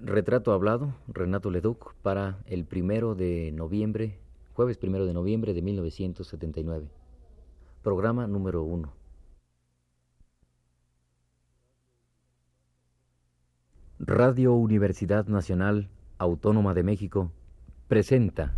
Retrato hablado, Renato Leduc, para el primero de noviembre, jueves primero de noviembre de 1979. Programa número uno. Radio Universidad Nacional Autónoma de México presenta.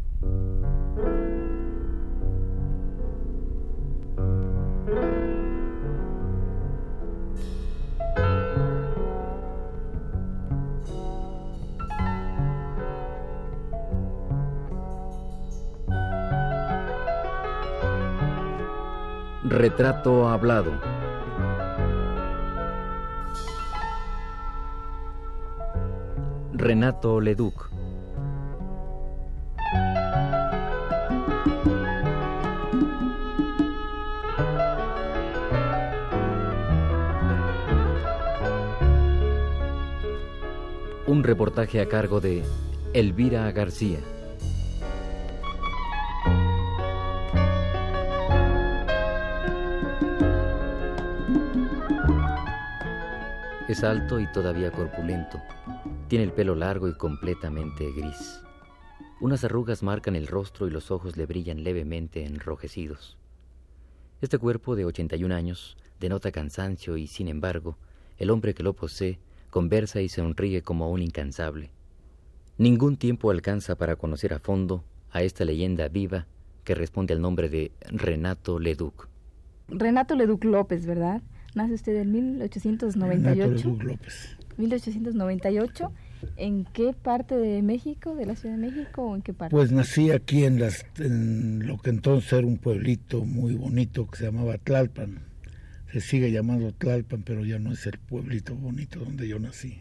Retrato hablado. Renato Leduc. Un reportaje a cargo de Elvira García. Es alto y todavía corpulento. Tiene el pelo largo y completamente gris. Unas arrugas marcan el rostro y los ojos le brillan levemente enrojecidos. Este cuerpo de 81 años denota cansancio y, sin embargo, el hombre que lo posee conversa y sonríe como un incansable. Ningún tiempo alcanza para conocer a fondo a esta leyenda viva que responde al nombre de Renato Leduc. Renato Leduc López, ¿verdad? Nace usted en 1898. López. 1898. ¿En qué parte de México, de la Ciudad de México o en qué parte? Pues nací aquí en, las, en lo que entonces era un pueblito muy bonito que se llamaba Tlalpan. Se sigue llamando Tlalpan, pero ya no es el pueblito bonito donde yo nací.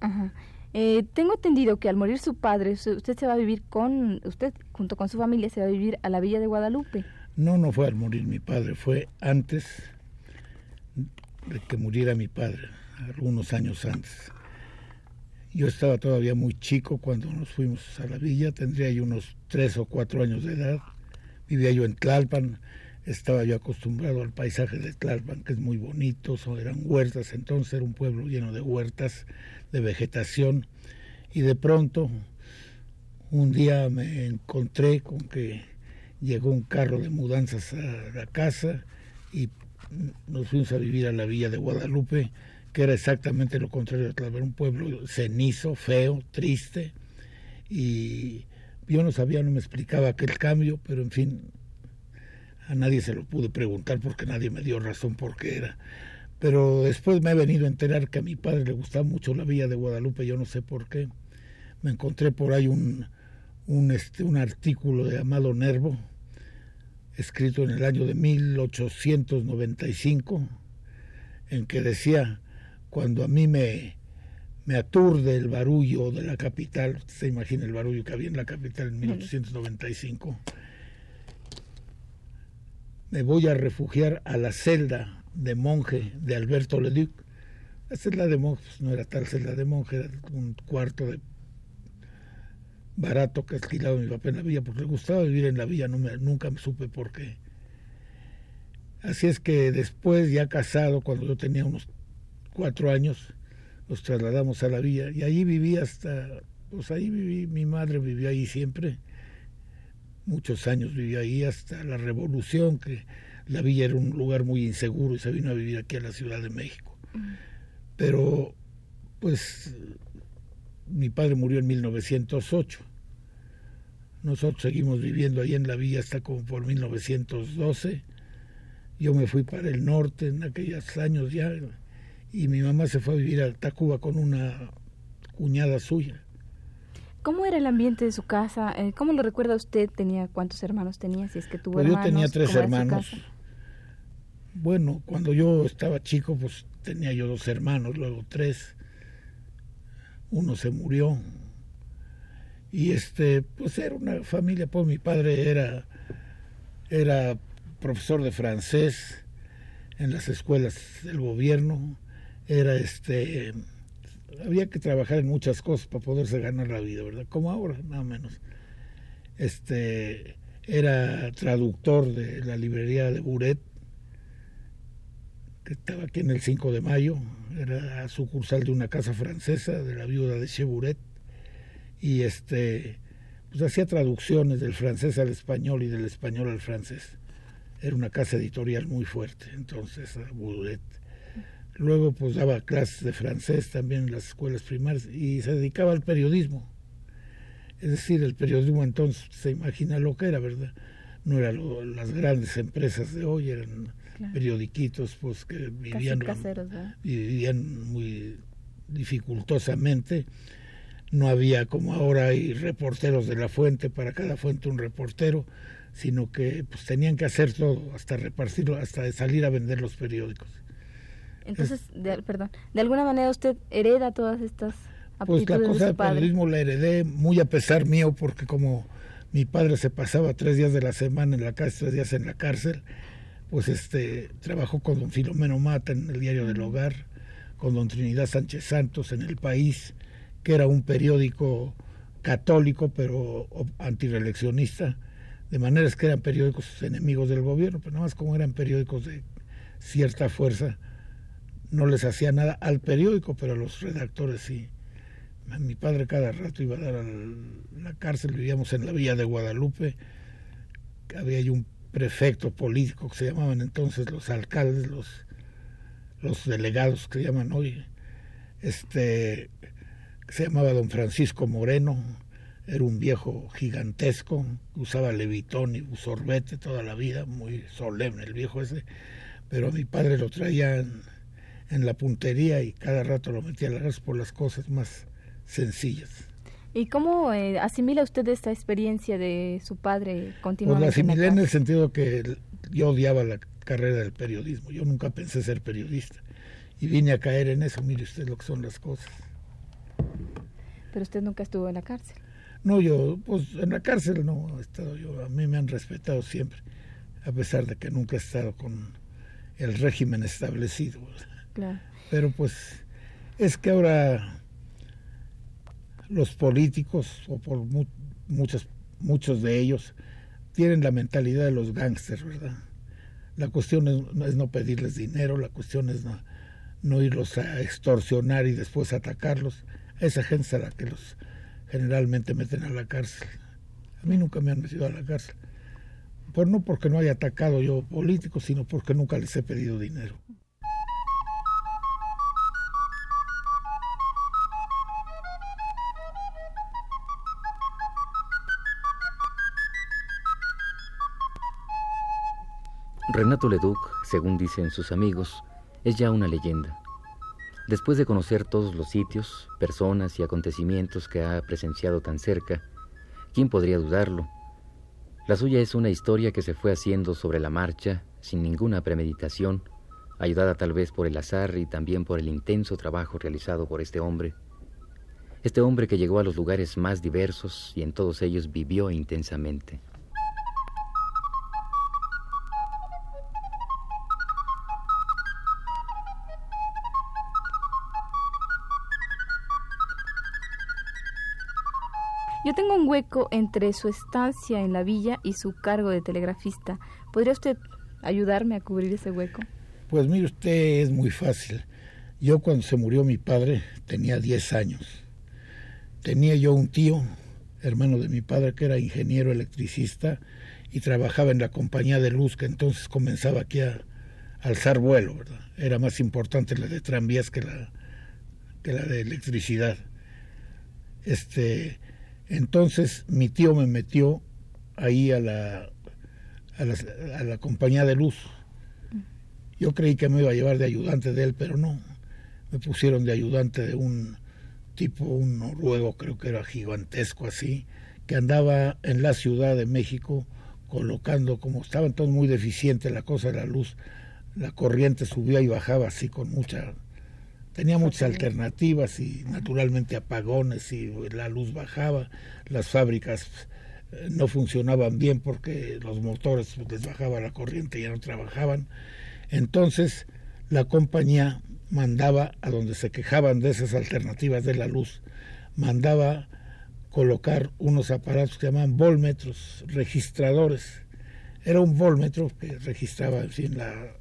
Ajá. Eh, tengo entendido que al morir su padre, usted se va a vivir con, usted junto con su familia se va a vivir a la villa de Guadalupe. No, no fue al morir mi padre, fue antes de que muriera mi padre, algunos años antes. Yo estaba todavía muy chico cuando nos fuimos a la villa, tendría yo unos tres o cuatro años de edad. Vivía yo en Tlalpan, estaba yo acostumbrado al paisaje de Tlalpan, que es muy bonito, eran huertas, entonces era un pueblo lleno de huertas, de vegetación, y de pronto un día me encontré con que llegó un carro de mudanzas a la casa y nos fuimos a vivir a la villa de Guadalupe, que era exactamente lo contrario de un pueblo cenizo, feo, triste, y yo no sabía, no me explicaba aquel cambio, pero en fin, a nadie se lo pude preguntar porque nadie me dio razón por qué era. Pero después me he venido a enterar que a mi padre le gustaba mucho la villa de Guadalupe, yo no sé por qué. Me encontré por ahí un, un, este, artículo de Amado Nervo, escrito en el año de 1895, en que decía, cuando a mí me, me aturde el barullo de la capital, se imagina el barullo que había en la capital en 1895, me voy a refugiar a la celda de monje de Alberto Leduc. La celda de monje pues, no era tal celda de monje, era un cuarto de barato que alquilaba mi papá en la villa, porque le gustaba vivir en la villa, no me, nunca me supe por qué. Así es que después, ya casado, cuando yo tenía unos cuatro años, nos trasladamos a la villa y allí viví hasta, pues ahí viví, mi madre vivió ahí siempre, muchos años vivió ahí hasta la revolución, que la villa era un lugar muy inseguro y se vino a vivir aquí a la Ciudad de México. Pero, pues, mi padre murió en 1908. Nosotros seguimos viviendo ahí en la villa hasta como por 1912. Yo me fui para el norte en aquellos años ya y mi mamá se fue a vivir a Tacuba con una cuñada suya. ¿Cómo era el ambiente de su casa? Eh, ¿Cómo lo recuerda usted? ¿Tenía cuántos hermanos tenía? Si es que tuvo pues hermanos. Yo tenía tres hermanos. Bueno, cuando yo estaba chico, pues tenía yo dos hermanos, luego tres uno se murió. Y este, pues era una familia, pues mi padre era, era profesor de francés en las escuelas del gobierno, era este, había que trabajar en muchas cosas para poderse ganar la vida, ¿verdad? Como ahora, nada menos. Este, era traductor de la librería de Buret, estaba aquí en el 5 de mayo, era sucursal de una casa francesa de la viuda de Cheburet, y este, pues hacía traducciones del francés al español y del español al francés. Era una casa editorial muy fuerte, entonces, Boudet. Luego, pues daba clases de francés también en las escuelas primarias y se dedicaba al periodismo. Es decir, el periodismo entonces se imagina lo que era, ¿verdad? No eran las grandes empresas de hoy, eran periodiquitos pues que vivían, vivían muy dificultosamente. No había como ahora hay reporteros de la fuente, para cada fuente un reportero, sino que pues tenían que hacer todo, hasta repartirlo, hasta salir a vender los periódicos. Entonces, de, perdón, de alguna manera usted hereda todas estas pues la cosa del periodismo la heredé muy a pesar mío porque como mi padre se pasaba tres días de la semana en la casa, tres días en la cárcel, pues este trabajó con don Filomeno Mata en el diario del Hogar, con don Trinidad Sánchez Santos en El País, que era un periódico católico pero antireeleccionista, de maneras que eran periódicos enemigos del gobierno, pero nada más como eran periódicos de cierta fuerza, no les hacía nada al periódico, pero a los redactores sí. Mi padre cada rato iba a dar a la cárcel, vivíamos en la villa de Guadalupe, había ahí un prefecto político que se llamaban entonces los alcaldes, los, los delegados que se llaman hoy, este, se llamaba don Francisco Moreno, era un viejo gigantesco, usaba levitón y sorbete toda la vida, muy solemne el viejo ese, pero mi padre lo traía en, la puntería y cada rato lo metía a la por las cosas más sencillas. ¿Y cómo eh, asimila usted esta experiencia de su padre continuamente? Pues la asimilé en, el sentido que yo odiaba la carrera del periodismo. Yo nunca pensé ser periodista. Y vine a caer en eso. Mire usted lo que son las cosas. Pero usted nunca estuvo en la cárcel. No, yo, pues en la cárcel no he estado yo. A mí me han respetado siempre, a pesar de que nunca he estado con el régimen establecido. Claro. Pero pues es que ahora los políticos, o por muchos, muchos de ellos, tienen la mentalidad de los gángsters, ¿verdad? La cuestión es, no pedirles dinero, la cuestión es no, irlos a extorsionar y después atacarlos. Esa gente es la que los generalmente meten a la cárcel. A mí nunca me han metido a la cárcel. Por no porque no haya atacado yo políticos, sino porque nunca les he pedido dinero. Renato Leduc, según dicen sus amigos, es ya una leyenda. Después de conocer todos los sitios, personas y acontecimientos que ha presenciado tan cerca, ¿quién podría dudarlo? La suya es una historia que se fue haciendo sobre la marcha, sin ninguna premeditación, ayudada tal vez por el azar y también por el intenso trabajo realizado por este hombre. Este hombre que llegó a los lugares más diversos y en todos ellos vivió intensamente. Hueco entre su estancia en la villa y su cargo de telegrafista. ¿Podría usted ayudarme a cubrir ese hueco? Pues mire usted, es muy fácil. Yo cuando se murió mi padre tenía 10 años. Tenía yo un tío, hermano de mi padre, que era ingeniero electricista y trabajaba en la compañía de luz que entonces comenzaba aquí a alzar vuelo, ¿verdad? Era más importante la de tranvías que la, que la de electricidad. Este, entonces mi tío me metió ahí a la, a la, compañía de luz. Yo creí que me iba a llevar de ayudante de él, pero no. Me pusieron de ayudante de un tipo, un noruego, creo que era gigantesco así, que andaba en la Ciudad de México colocando, como estaba entonces muy deficiente la cosa de la luz, la corriente subía y bajaba así con mucha Tenía muchas alternativas y naturalmente apagones y la luz bajaba, las fábricas eh, no funcionaban bien porque los motores les bajaba la corriente y ya no trabajaban. Entonces la compañía mandaba a donde se quejaban de esas alternativas de la luz, mandaba colocar unos aparatos que llamaban volmetros, registradores. Era un volmetro que registraba en fin, la,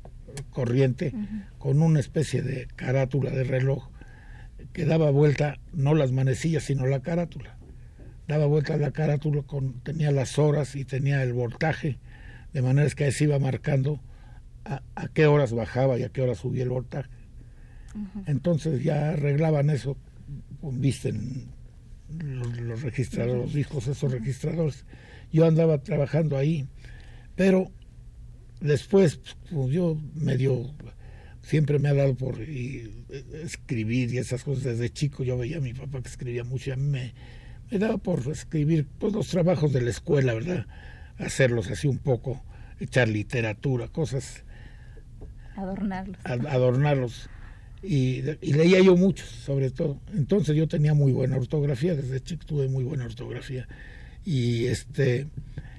corriente con una especie de carátula de reloj que daba vuelta no las manecillas sino la carátula. Daba vuelta la carátula con tenía las horas y tenía el voltaje de manera que se iba marcando a, qué horas bajaba y a qué horas subía el voltaje. Entonces ya arreglaban eso visten los, los registradores los discos esos registradores. Yo andaba trabajando ahí pero después pues, yo medio siempre me ha dado por escribir y esas cosas. Desde chico yo veía a mi papá que escribía mucho y a mí me, me daba por escribir pues, los trabajos de la escuela verdad hacerlos así un poco echar literatura cosas. Adornarlos. Adornarlos. Y, y, leía yo mucho sobre todo. Entonces yo tenía muy buena ortografía desde chico tuve muy buena ortografía. Y este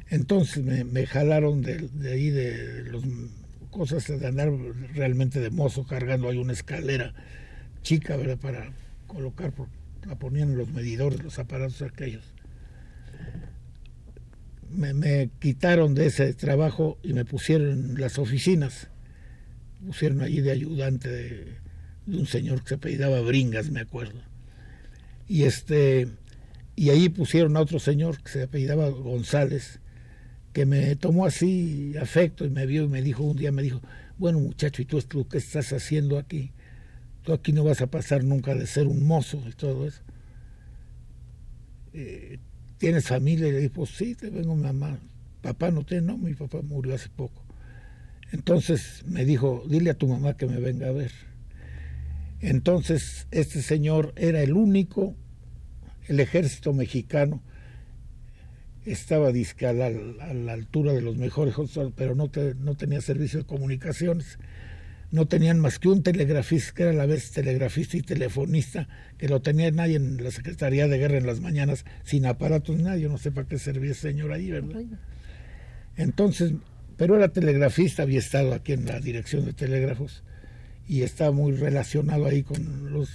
entonces me, jalaron de, ahí de las cosas de andar realmente de mozo cargando ahí una escalera chica. Para colocar, la ponían en los medidores, los aparatos aquellos. Me, quitaron de ese trabajo y me pusieron en las oficinas. pusieron allí de ayudante de, de, un señor que se apellidaba Bringas, me acuerdo. Y este y ahí pusieron a otro señor que se apellidaba González que me tomó así afecto y me vio y me dijo, un día me dijo, bueno muchacho, ¿y tú, qué estás haciendo aquí? Tú aquí no vas a pasar nunca de ser un mozo y todo eso. Eh, ¿Tienes familia? Y le dije, sí, te vengo mamá. Papá no tiene, no, mi papá murió hace poco. Entonces me dijo, dile a tu mamá que me venga a ver. Entonces este señor era el único, el ejército mexicano, estaba disque a la, altura de los mejores, pero no, no tenía servicio de comunicaciones. No tenían más que un telegrafista, que era a la vez telegrafista y telefonista, que lo tenía nadie en la Secretaría de Guerra en las mañanas, sin aparatos, nadie, no sé para qué servía ese señor ahí, ¿verdad? Entonces, pero era telegrafista, había estado aquí en la dirección de telégrafos y estaba muy relacionado ahí con los,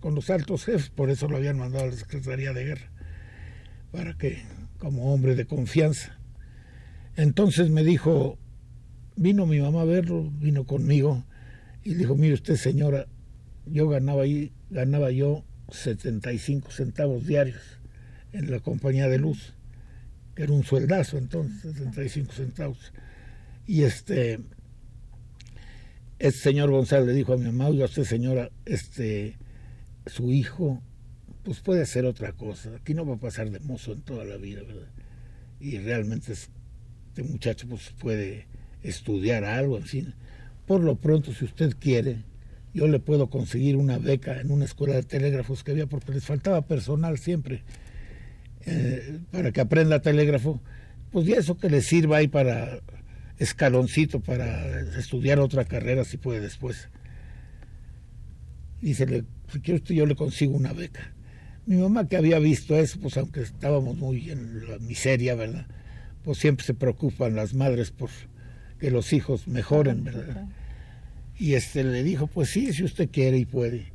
con los altos jefes, por eso lo habían mandado a la Secretaría de Guerra, para que como hombre de confianza. Entonces me dijo, vino mi mamá a verlo, vino conmigo y dijo, mire usted señora, yo ganaba ahí, ganaba yo 75 centavos diarios en la compañía de luz, que era un sueldazo entonces, 75 centavos. Y este, este señor González le dijo a mi mamá, oiga usted señora, este, su hijo pues puede hacer otra cosa. Aquí no va a pasar de mozo en toda la vida, ¿verdad? Y realmente este muchacho pues puede estudiar algo, en fin. Por lo pronto, si usted quiere, yo le puedo conseguir una beca en una escuela de telégrafos que había, porque les faltaba personal siempre, eh, para que aprenda telégrafo. Pues ya eso que le sirva ahí para escaloncito, para estudiar otra carrera, si puede después. Le, si quiere usted, yo le consigo una beca mi mamá que había visto eso, pues aunque estábamos muy en la miseria, ¿verdad? Pues siempre se preocupan las madres por que los hijos mejoren, ¿verdad? Y este le dijo, pues sí, si usted quiere y puede.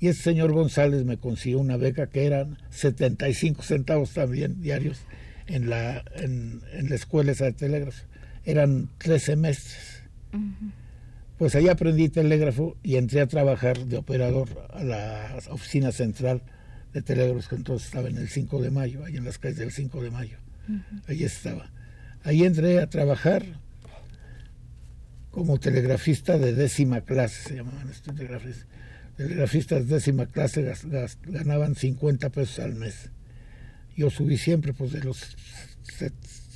Y ese señor González me consiguió una beca que eran 75 centavos también diarios en la, en, la escuela esa de telégrafo. Eran tres semestres. Pues ahí aprendí telégrafo y entré a trabajar de operador a la oficina central de telégrafos que entonces estaba en el 5 de mayo, ahí en las calles del 5 de mayo. Ahí estaba. Ahí entré a trabajar como telegrafista de décima clase, se llamaban estos telegrafistas. Telegrafistas de décima clase ganaban 50 pesos al mes. Yo subí siempre, pues de los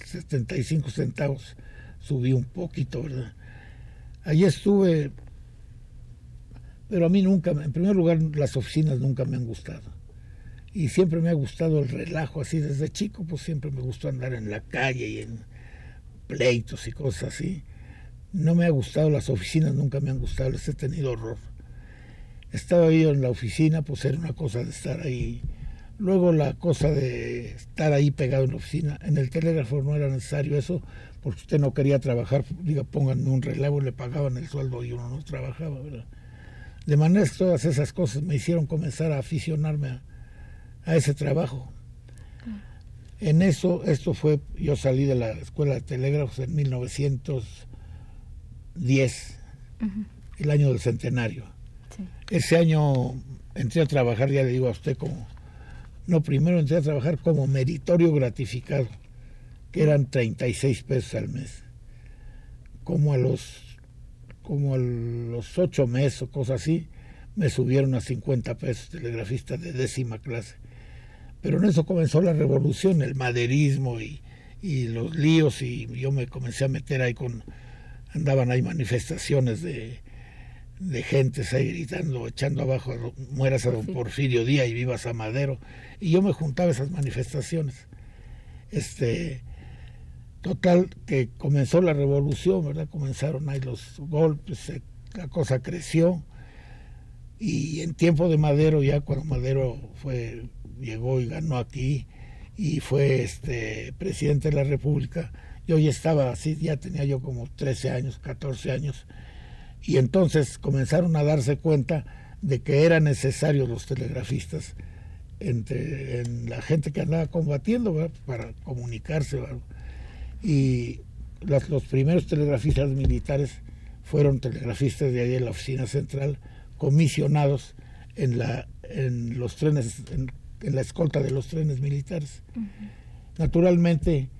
75 centavos, subí un poquito, ¿verdad? Allí estuve, pero a mí nunca, en primer lugar, las oficinas nunca me han gustado y siempre me ha gustado el relajo, así desde chico, pues siempre me gustó andar en la calle y en pleitos y cosas así. No me ha gustado las oficinas, nunca me han gustado, les he tenido horror. Estaba yo en la oficina, pues era una cosa de estar ahí. Luego la cosa de estar ahí pegado en la oficina. En el telégrafo no era necesario eso, porque usted no quería trabajar, diga, pónganme un relevo, le pagaban el sueldo y uno no trabajaba, ¿verdad? De manera que todas esas cosas me hicieron comenzar a aficionarme a, a ese trabajo. En eso, esto fue, yo salí de la escuela de telégrafos en 1910, el año del centenario. Ese año entré a trabajar, ya le digo a usted, como, no, primero entré a trabajar como meritorio gratificado, que eran 36 pesos al mes. Como a los, como a los ocho meses o cosas así, me subieron a 50 pesos telegrafista de décima clase. Pero en eso comenzó la revolución, el maderismo y, y los líos, y yo me comencé a meter ahí con, andaban ahí manifestaciones de, de gentes ahí gritando, echando abajo, mueras a don Porfirio Díaz y vivas a Madero. Y yo me juntaba a esas manifestaciones. Este, total, que comenzó la revolución, ¿verdad? Comenzaron ahí los golpes, la cosa creció. Y en tiempo de Madero, ya cuando Madero fue, llegó y ganó aquí y fue este presidente de la República, yo ya estaba así, ya tenía yo como 13 años, 14 años. Y entonces comenzaron a darse cuenta de que eran necesarios los telegrafistas entre en la gente que andaba combatiendo para comunicarse. Y los primeros telegrafistas militares fueron telegrafistas de ahí en la oficina central, comisionados en, la, en los trenes, en, la escolta de los trenes militares. Naturalmente,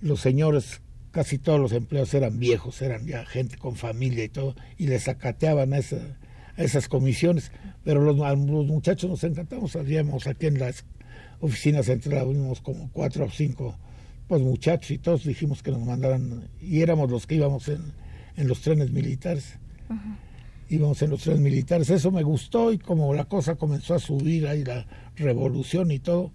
los señores casi todos los empleados eran viejos, eran ya gente con familia y todo, y les acateaban a, esas comisiones. Pero los, los, muchachos nos encantamos, salíamos aquí en las oficinas centrales, vimos como cuatro o cinco pues, muchachos y todos dijimos que nos mandaran, y éramos los que íbamos en, en los trenes militares. Íbamos en los trenes militares, eso me gustó y como la cosa comenzó a subir ahí la revolución y todo,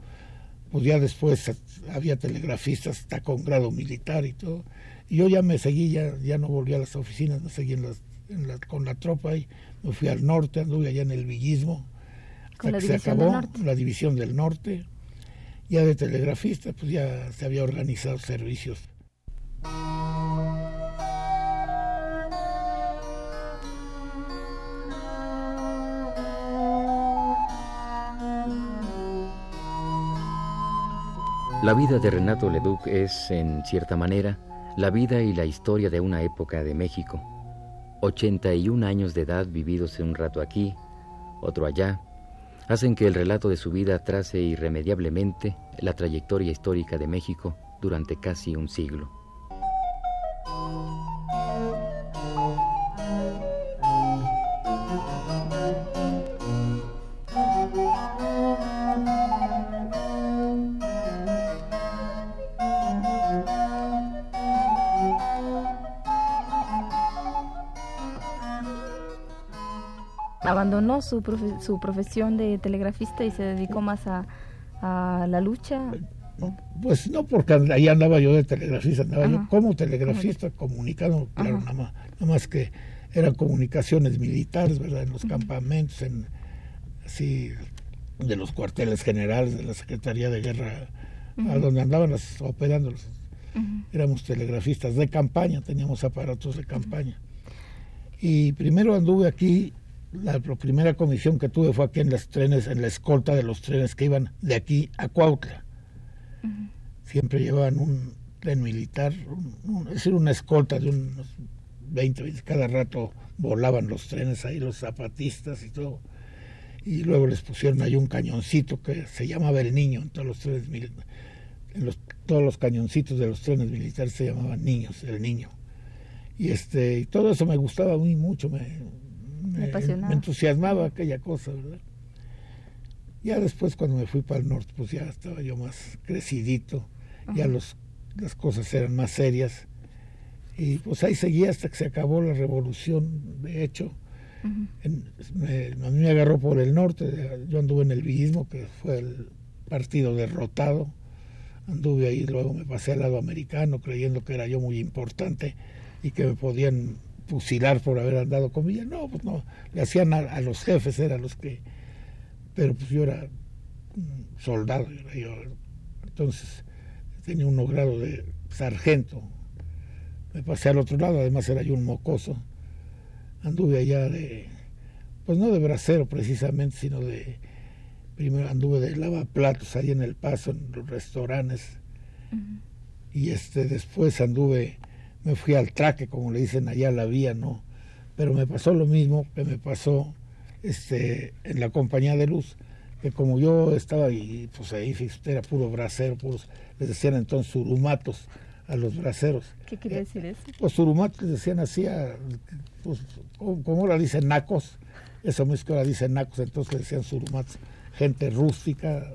pues ya después había telegrafistas hasta con grado militar y todo. Y yo ya me seguí, ya, ya no volví a las oficinas, me seguí en las, con la tropa y me fui al norte, anduve allá en el villismo, hasta que se acabó la división del norte. Ya de telegrafista, pues ya se había organizado servicios. La vida de Renato Leduc es, en cierta manera, la vida y la historia de una época de México. 81 años de edad vividos un rato aquí, otro allá, hacen que el relato de su vida trace irremediablemente la trayectoria histórica de México durante casi un siglo. Su, su profesión de telegrafista y se dedicó más a, la lucha. Pues no, porque ahí andaba yo de telegrafista, andaba yo como telegrafista comunicando, claro, nada más, nada más que eran comunicaciones militares, ¿verdad? En los campamentos, en así, de los cuarteles generales de la Secretaría de Guerra, a donde andaban operando. Éramos telegrafistas de campaña, teníamos aparatos de campaña. Y primero anduve aquí la, primera comisión que tuve fue aquí en los trenes, en la escolta de los trenes que iban de aquí a Cuautla. Siempre llevaban un tren militar, es decir, una escolta de unos 20, cada rato volaban los trenes ahí, los zapatistas y todo. Y luego les pusieron ahí un cañoncito que se llamaba el niño en todos los trenes en los, todos los cañoncitos de los trenes militares se llamaban niños, el niño. Y este, y todo eso me gustaba muy mucho, me, me, entusiasmaba aquella cosa, ¿verdad? Ya después cuando me fui para el norte, pues ya estaba yo más crecidito, ya los, las cosas eran más serias. Y pues ahí seguía hasta que se acabó la revolución, de hecho. a mí me agarró por el norte, yo anduve en el villismo, que fue el partido derrotado. Anduve ahí, luego me pasé al lado americano, creyendo que era yo muy importante y que me podían fusilar por haber andado con ella. No, pues no, le hacían a, los jefes, eran los que... Pero pues yo era soldado, yo, entonces tenía un grado de sargento. Me pasé al otro lado, además era yo un mocoso. Anduve allá de, pues no de bracero precisamente, sino de, primero anduve de lavaplatos ahí en El Paso, en los restaurantes. Y este después anduve me fui al traque, como le dicen allá la vía, ¿no? pero me pasó lo mismo que me pasó este, en la compañía de luz, que como yo estaba ahí, pues ahí era puro bracero, puros, les decían entonces surumatos a los braceros. ¿Qué quiere decir eso? Pues surumatos les decían así, pues, como ahora dicen nacos, eso mismo que ahora dicen nacos, entonces les decían surumatos, gente rústica,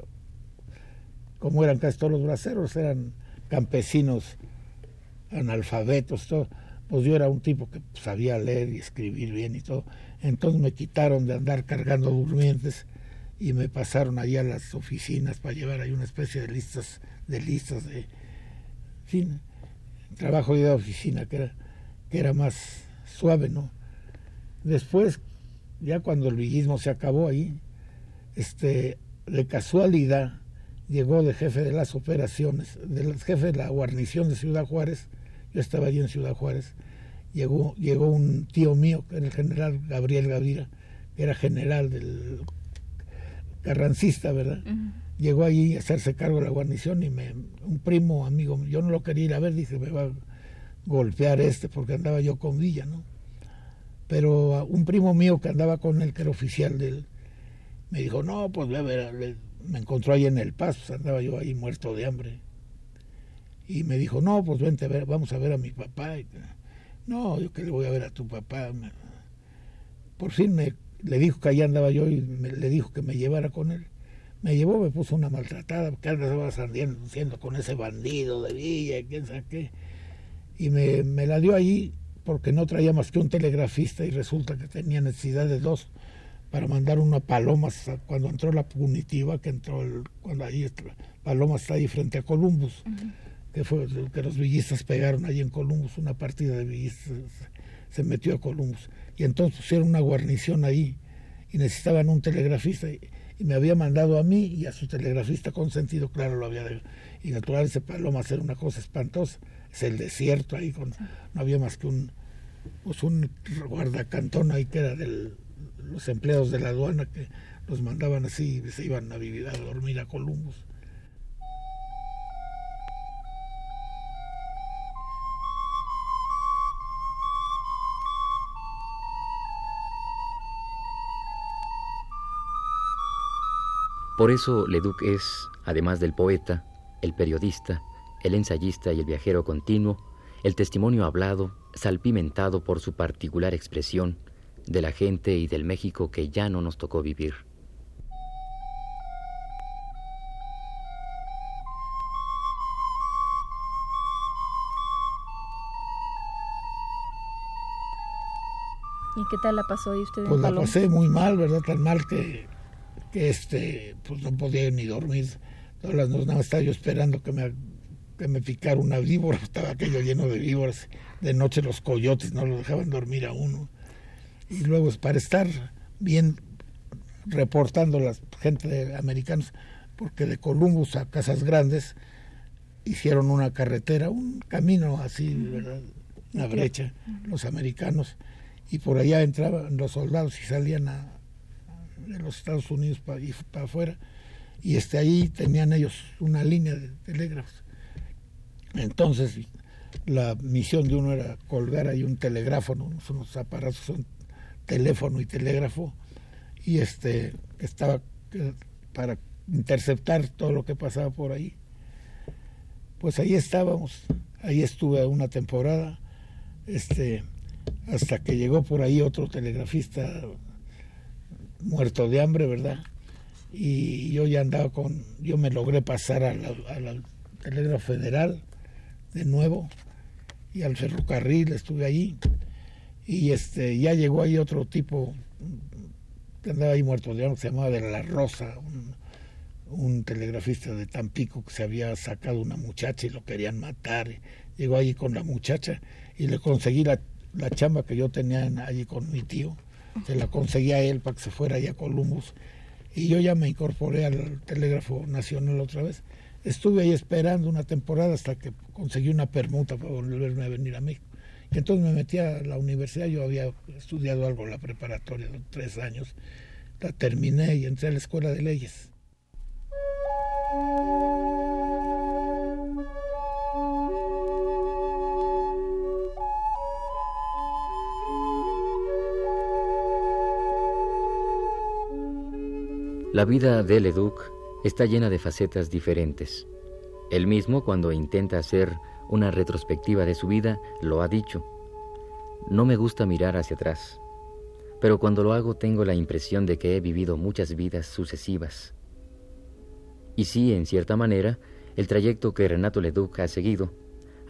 como eran casi todos los braceros, eran campesinos analfabetos, todo. Pues yo era un tipo que sabía leer y escribir bien y todo. Entonces me quitaron de andar cargando durmientes y me pasaron allá a las oficinas para llevar ahí una especie de listas, de listas de fin, trabajo de oficina que era, que era más suave, ¿no? Después, ya cuando el villismo se acabó ahí, este, de casualidad llegó de jefe de las operaciones, del jefe de la guarnición de Ciudad Juárez, yo estaba allí en Ciudad Juárez, llegó, llegó un tío mío, el general Gabriel Gavira, que era general del carrancista, ¿verdad? Llegó allí a hacerse cargo de la guarnición y me, un primo amigo, yo no lo quería ir a ver, dije, me va a golpear este porque andaba yo con Villa, ¿no? Pero un primo mío que andaba con él, que era oficial de él, me dijo, no, pues ve a ver, me encontró ahí en el paso, andaba yo ahí muerto de hambre. Y me dijo, no, pues vente a ver, vamos a ver a mi papá. no, yo que le voy a ver a tu papá. Por fin me, le dijo que ahí andaba yo y le dijo que me llevara con él. Me llevó, me puso una maltratada, porque andaba saliendo con ese bandido de Villa, quién sabe qué. Y me, me la dio allí porque no traía más que un telegrafista y resulta que tenía necesidad de dos para mandar una paloma cuando entró la punitiva, que entró el, cuando ahí Paloma está ahí frente a Columbus, que fue que los villistas pegaron allí en Columbus, una partida de villistas se metió a Columbus. Y entonces pusieron una guarnición ahí y necesitaban un telegrafista y, me había mandado a mí y a su telegrafista consentido, claro, lo había de, y natural ese Paloma hacer una cosa espantosa, es el desierto ahí, con, no había más que un, pues un guardacantón ahí que era del los empleados de la aduana que los mandaban así, se iban a vivir a dormir a Columbus. Por eso Leduc es, además del poeta, el periodista, el ensayista y el viajero continuo, el testimonio hablado, salpimentado por su particular expresión, de la gente y del México que ya no nos tocó vivir. ¿Y qué tal la pasó ahí usted? Pues la pasé muy mal, ¿verdad? Tan mal que, que este, pues no podía ni dormir. Todas las noches nada estaba yo esperando que me, que me picara una víbora. Estaba aquello lleno de víboras. De noche los coyotes no lo dejaban dormir a uno y luego es para estar bien reportando la gente de americanos, porque de Columbus a Casas Grandes hicieron una carretera, un camino así, ¿verdad? una brecha, los americanos, y por allá entraban los soldados y salían a, de los Estados Unidos para, para afuera, y este, ahí tenían ellos una línea de telégrafos. Entonces, la misión de uno era colgar ahí un telegráfono, unos aparatos son teléfono y telégrafo y este estaba eh, para interceptar todo lo que pasaba por ahí. Pues ahí estábamos, ahí estuve una temporada, este, hasta que llegó por ahí otro telegrafista muerto de hambre, ¿verdad? Y yo ya andaba con, yo me logré pasar al telégrafo federal de nuevo y al ferrocarril, estuve ahí y este ya llegó ahí otro tipo que andaba ahí muerto de se llamaba de la Rosa, un, telegrafista de Tampico que se había sacado una muchacha y lo querían matar. Llegó allí con la muchacha y le conseguí la, la chamba que yo tenía allí con mi tío. Se la conseguí a él para que se fuera allá a Columbus. Y yo ya me incorporé al Telégrafo Nacional otra vez. Estuve ahí esperando una temporada hasta que conseguí una permuta para volverme a venir a México. Entonces me metí a la universidad, yo había estudiado algo en la preparatoria, tres años, la terminé y entré a la escuela de leyes. La vida de Leduc está llena de facetas diferentes. Él mismo, cuando intenta hacer una retrospectiva de su vida, lo ha dicho. No me gusta mirar hacia atrás, pero cuando lo hago tengo la impresión de que he vivido muchas vidas sucesivas. Y sí, en cierta manera, el trayecto que Renato Leduc ha seguido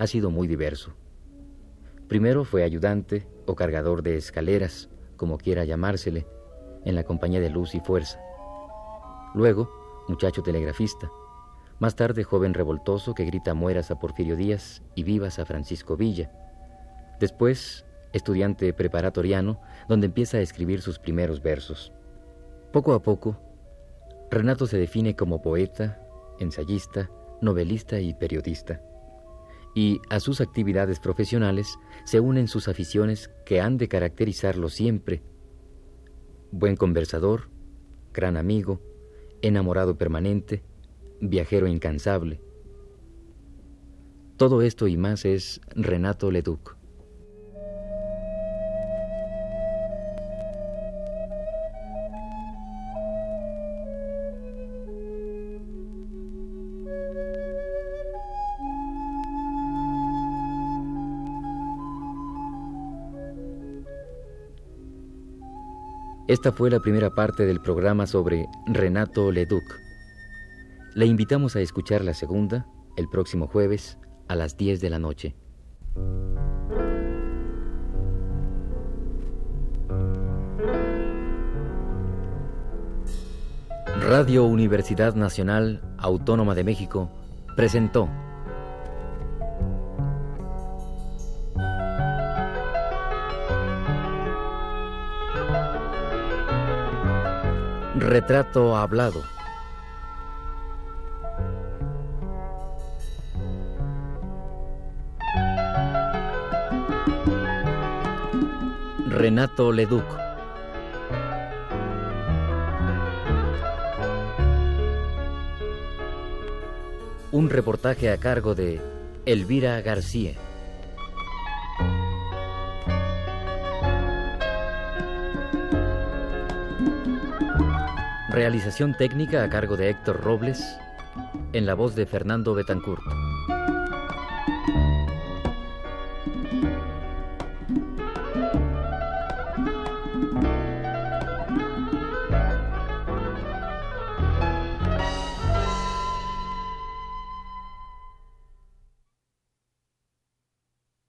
ha sido muy diverso. Primero fue ayudante o cargador de escaleras, como quiera llamársele, en la compañía de Luz y Fuerza. Luego, muchacho telegrafista. Más tarde, joven revoltoso que grita mueras a Porfirio Díaz y vivas a Francisco Villa. Después, estudiante preparatoriano, donde empieza a escribir sus primeros versos. Poco a poco, Renato se define como poeta, ensayista, novelista y periodista. Y a sus actividades profesionales se unen sus aficiones que han de caracterizarlo siempre. Buen conversador, gran amigo, enamorado permanente, viajero incansable. Todo esto y más es Renato Leduc. Esta fue la primera parte del programa sobre Renato Leduc. Le invitamos a escuchar la segunda el próximo jueves a las 10 de la noche. Radio Universidad Nacional Autónoma de México presentó Retrato hablado. Renato Leduc. Un reportaje a cargo de Elvira García. Realización técnica a cargo de Héctor Robles, en la voz de Fernando Betancourt.